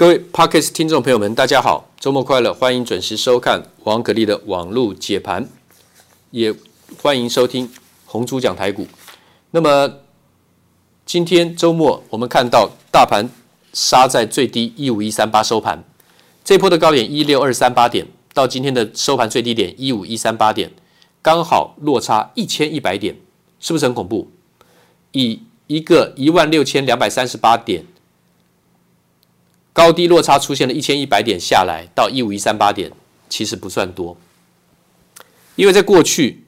各位 Podcast 听众朋友们，大家好，周末快乐！欢迎准时收看王可立的网络解盘，也欢迎收听红猪讲台股。那么今天周末，我们看到大盘杀在最低一五一三八收盘，这波的高点一六二三八点，到今天的收盘最低点一五一三八点，刚好落差一千一百点，是不是很恐怖？以一个一万六千两百三十八点。高低落差出现了一千一百点下来到一五一三八点，其实不算多，因为在过去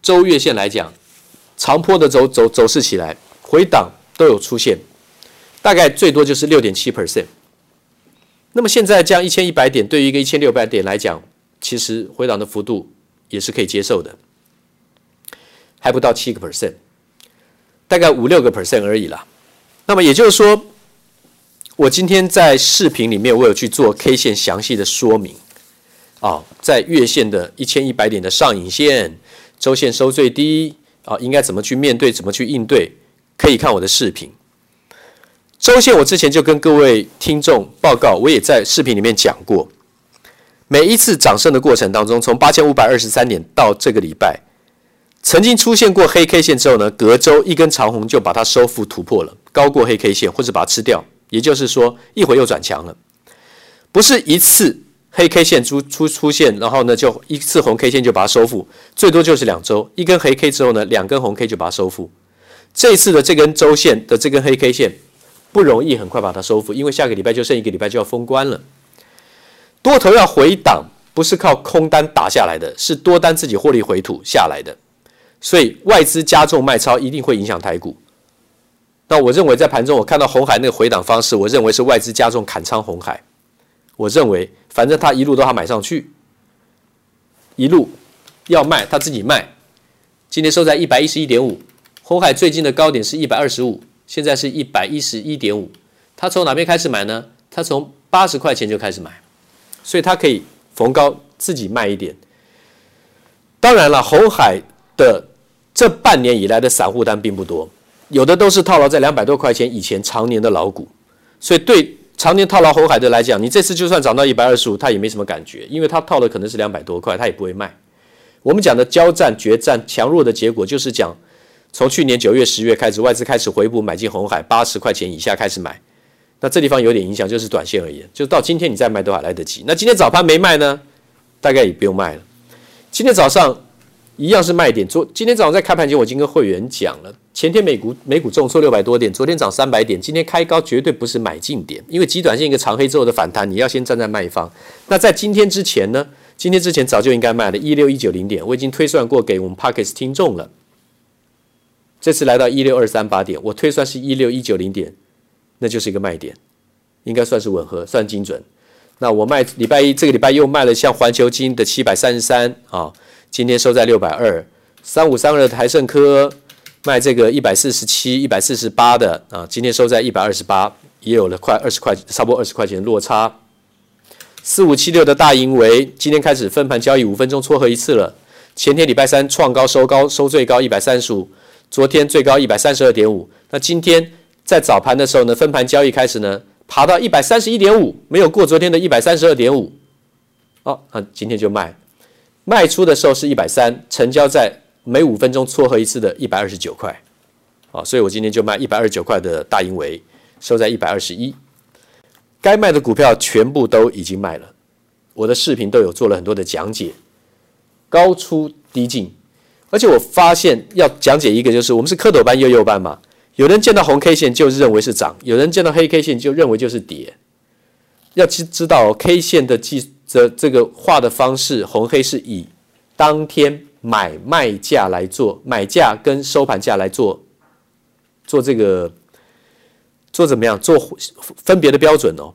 周月线来讲，长坡的走走走势起来回档都有出现，大概最多就是六点七 percent。那么现在这样一千一百点对于一个一千六百点来讲，其实回档的幅度也是可以接受的，还不到七个 percent，大概五六个 percent 而已啦。那么也就是说。我今天在视频里面，我有去做 K 线详细的说明，啊，在月线的一千一百点的上影线，周线收最低，啊，应该怎么去面对，怎么去应对，可以看我的视频。周线我之前就跟各位听众报告，我也在视频里面讲过，每一次涨升的过程当中，从八千五百二十三点到这个礼拜，曾经出现过黑 K 线之后呢，隔周一根长红就把它收复突破了，高过黑 K 线，或者把它吃掉。也就是说，一会又转强了，不是一次黑 K 线出出出现，然后呢就一次红 K 线就把它收复，最多就是两周，一根黑 K 之后呢，两根红 K 就把它收复。这次的这根周线的这根黑 K 线不容易很快把它收复，因为下个礼拜就剩一个礼拜就要封关了。多头要回档，不是靠空单打下来的，是多单自己获利回吐下来的，所以外资加重卖超一定会影响台股。那我认为在盘中，我看到鸿海那个回档方式，我认为是外资加重砍仓红海。我认为，反正他一路都要买上去，一路要卖他自己卖。今天收在一百一十一点五，红海最近的高点是一百二十五，现在是一百一十一点五。他从哪边开始买呢？他从八十块钱就开始买，所以他可以逢高自己卖一点。当然了，红海的这半年以来的散户单并不多。有的都是套牢在两百多块钱以前常年的老股，所以对常年套牢红海的来讲，你这次就算涨到一百二十五，他也没什么感觉，因为他套的可能是两百多块，他也不会卖。我们讲的交战、决战、强弱的结果，就是讲从去年九月、十月开始，外资开始回补买进红海，八十块钱以下开始买，那这地方有点影响，就是短线而言，就到今天你再卖都还来得及。那今天早盘没卖呢，大概也不用卖了。今天早上。一样是卖点。昨今天早上在开盘前，我已经跟会员讲了，前天美股美股重挫六百多点，昨天涨三百点，今天开高绝对不是买进点，因为极短线一个长黑之后的反弹，你要先站在卖方。那在今天之前呢？今天之前早就应该卖了，一六一九零点，我已经推算过给我们 Podcast 听众了。这次来到一六二三八点，我推算是一六一九零点，那就是一个卖点，应该算是吻合，算精准。那我卖礼拜一这个礼拜又卖了像环球金的七百三十三啊。今天收在六百二，三五三二的台胜科卖这个一百四十七、一百四十八的啊，今天收在一百二十八，也有了快二十块，差不多二十块钱的落差。四五七六的大盈为今天开始分盘交易，五分钟撮合一次了。前天礼拜三创高收高，收最高一百三十五，昨天最高一百三十二点五。那今天在早盘的时候呢，分盘交易开始呢，爬到一百三十一点五，没有过昨天的一百三十二点五。哦，啊，今天就卖。卖出的时候是一百三，成交在每五分钟撮合一次的一百二十九块，啊，所以我今天就卖一百二十九块的大盈维，收在一百二十一。该卖的股票全部都已经卖了，我的视频都有做了很多的讲解，高出低进，而且我发现要讲解一个就是我们是蝌蚪班幼幼班嘛，有人见到红 K 线就认为是涨，有人见到黑 K 线就认为就是跌，要知知道 K 线的计。这这个画的方式，红黑是以当天买卖价来做，买价跟收盘价来做，做这个做怎么样？做分别的标准哦。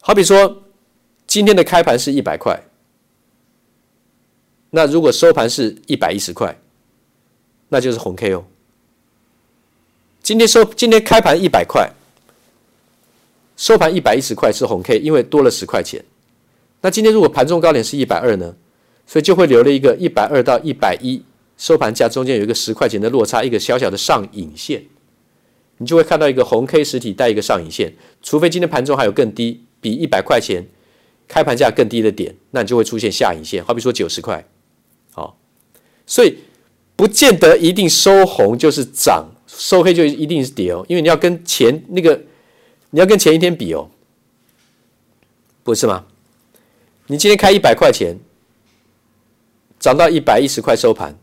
好比说，今天的开盘是一百块，那如果收盘是一百一十块，那就是红 K 哦。今天收今天开盘一百块，收盘一百一十块是红 K，因为多了十块钱。那今天如果盘中高点是一百二呢，所以就会留了一个一百二到一百一收盘价中间有一个十块钱的落差，一个小小的上影线。你就会看到一个红 K 实体带一个上影线，除非今天盘中还有更低，比一百块钱开盘价更低的点，那你就会出现下影线，好比说九十块，好，所以不见得一定收红就是涨，收黑就一定是跌哦，因为你要跟前那个你要跟前一天比哦，不是吗？你今天开一百块钱，涨到一百一十块收盘。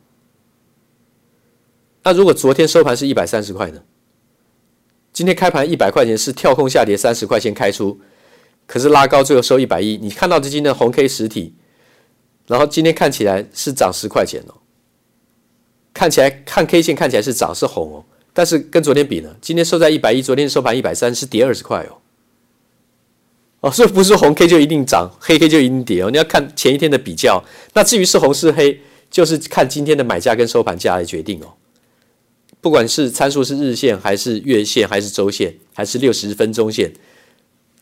那如果昨天收盘是一百三十块呢？今天开盘一百块钱是跳空下跌三十块钱开出，可是拉高最后收一百一。你看到这今天的红 K 实体，然后今天看起来是涨十块钱哦，看起来看 K 线看起来是涨是红哦，但是跟昨天比呢，今天收在一百一，昨天收盘一百三，是跌二十块哦。哦，所以不是红 K 就一定涨，黑 K 就一定跌哦。你要看前一天的比较，那至于是红是黑，就是看今天的买价跟收盘价来决定哦。不管是参数是日线还是月线还是周线还是六十分钟线，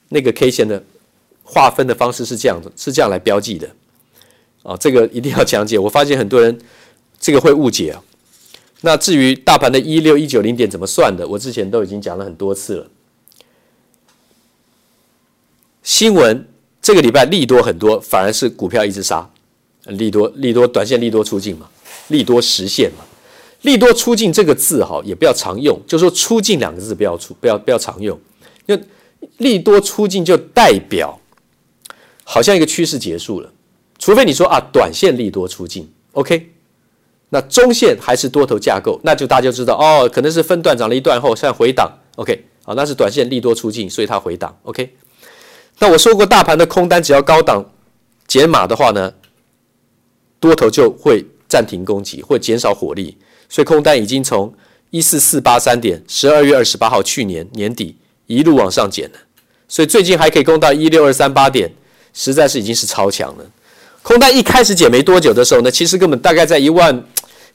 那个 K 线的划分的方式是这样的，是这样来标记的。哦，这个一定要讲解。我发现很多人这个会误解啊。那至于大盘的一六一九零点怎么算的，我之前都已经讲了很多次了。新闻这个礼拜利多很多，反而是股票一直杀，利多利多短线利多出尽嘛，利多实现嘛。利多出尽这个字哈，也不要常用，就是说出尽两个字不要出，不要不要常用。就利多出尽就代表好像一个趋势结束了，除非你说啊，短线利多出尽，OK，那中线还是多头架构，那就大家知道哦，可能是分段涨了一段后，现在回档，OK，好，那是短线利多出尽，所以它回档，OK。那我说过，大盘的空单只要高档减码的话呢，多头就会暂停攻击，会减少火力。所以空单已经从一四四八三点，十二月二十八号去年年底一路往上减了，所以最近还可以攻到一六二三八点，实在是已经是超强了。空单一开始减没多久的时候呢，其实根本大概在一万，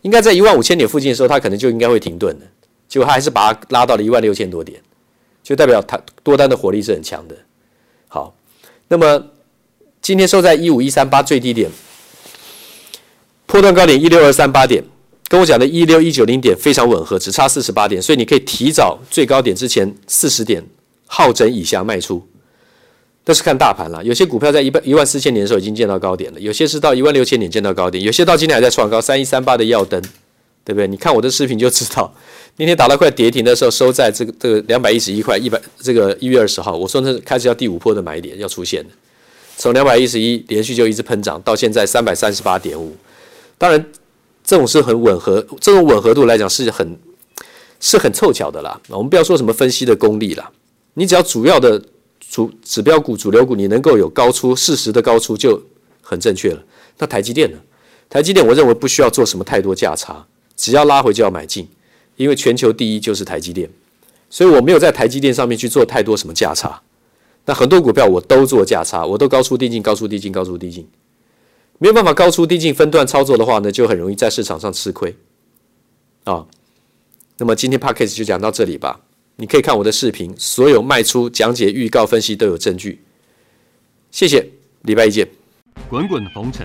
应该在一万五千点附近的时候，它可能就应该会停顿的，结果它还是把它拉到了一万六千多点，就代表它多单的火力是很强的。那么今天收在一五一三八最低点，破段高点一六二三八点。跟我讲的一六一九零点非常吻合，只差四十八点，所以你可以提早最高点之前四十点好整以下卖出。都是看大盘了，有些股票在一万一万四千点的时候已经见到高点了，有些是到一万六千点见到高点，有些到今天还在创高，三一三八的耀登，对不对？你看我的视频就知道，那天打到快跌停的时候，收在这个这个两百一十一块一百，这个一月二十号，我说那开始要第五波的买点要出现的，从两百一十一连续就一直喷涨，到现在三百三十八点五，当然。这种是很吻合，这种吻合度来讲是很是很凑巧的啦。我们不要说什么分析的功力啦，你只要主要的主指标股、主流股，你能够有高出适时的高出就很正确了。那台积电呢？台积电我认为不需要做什么太多价差，只要拉回就要买进，因为全球第一就是台积电，所以我没有在台积电上面去做太多什么价差。那很多股票我都做价差，我都高出低进、高出低进、高出低进。没有办法高出低进分段操作的话呢，就很容易在市场上吃亏啊、那么今天 Podcast 就讲到这里吧。你可以看我的视频，所有卖出讲解、预告、分析都有证据。谢谢，礼拜一见。滚滚红尘，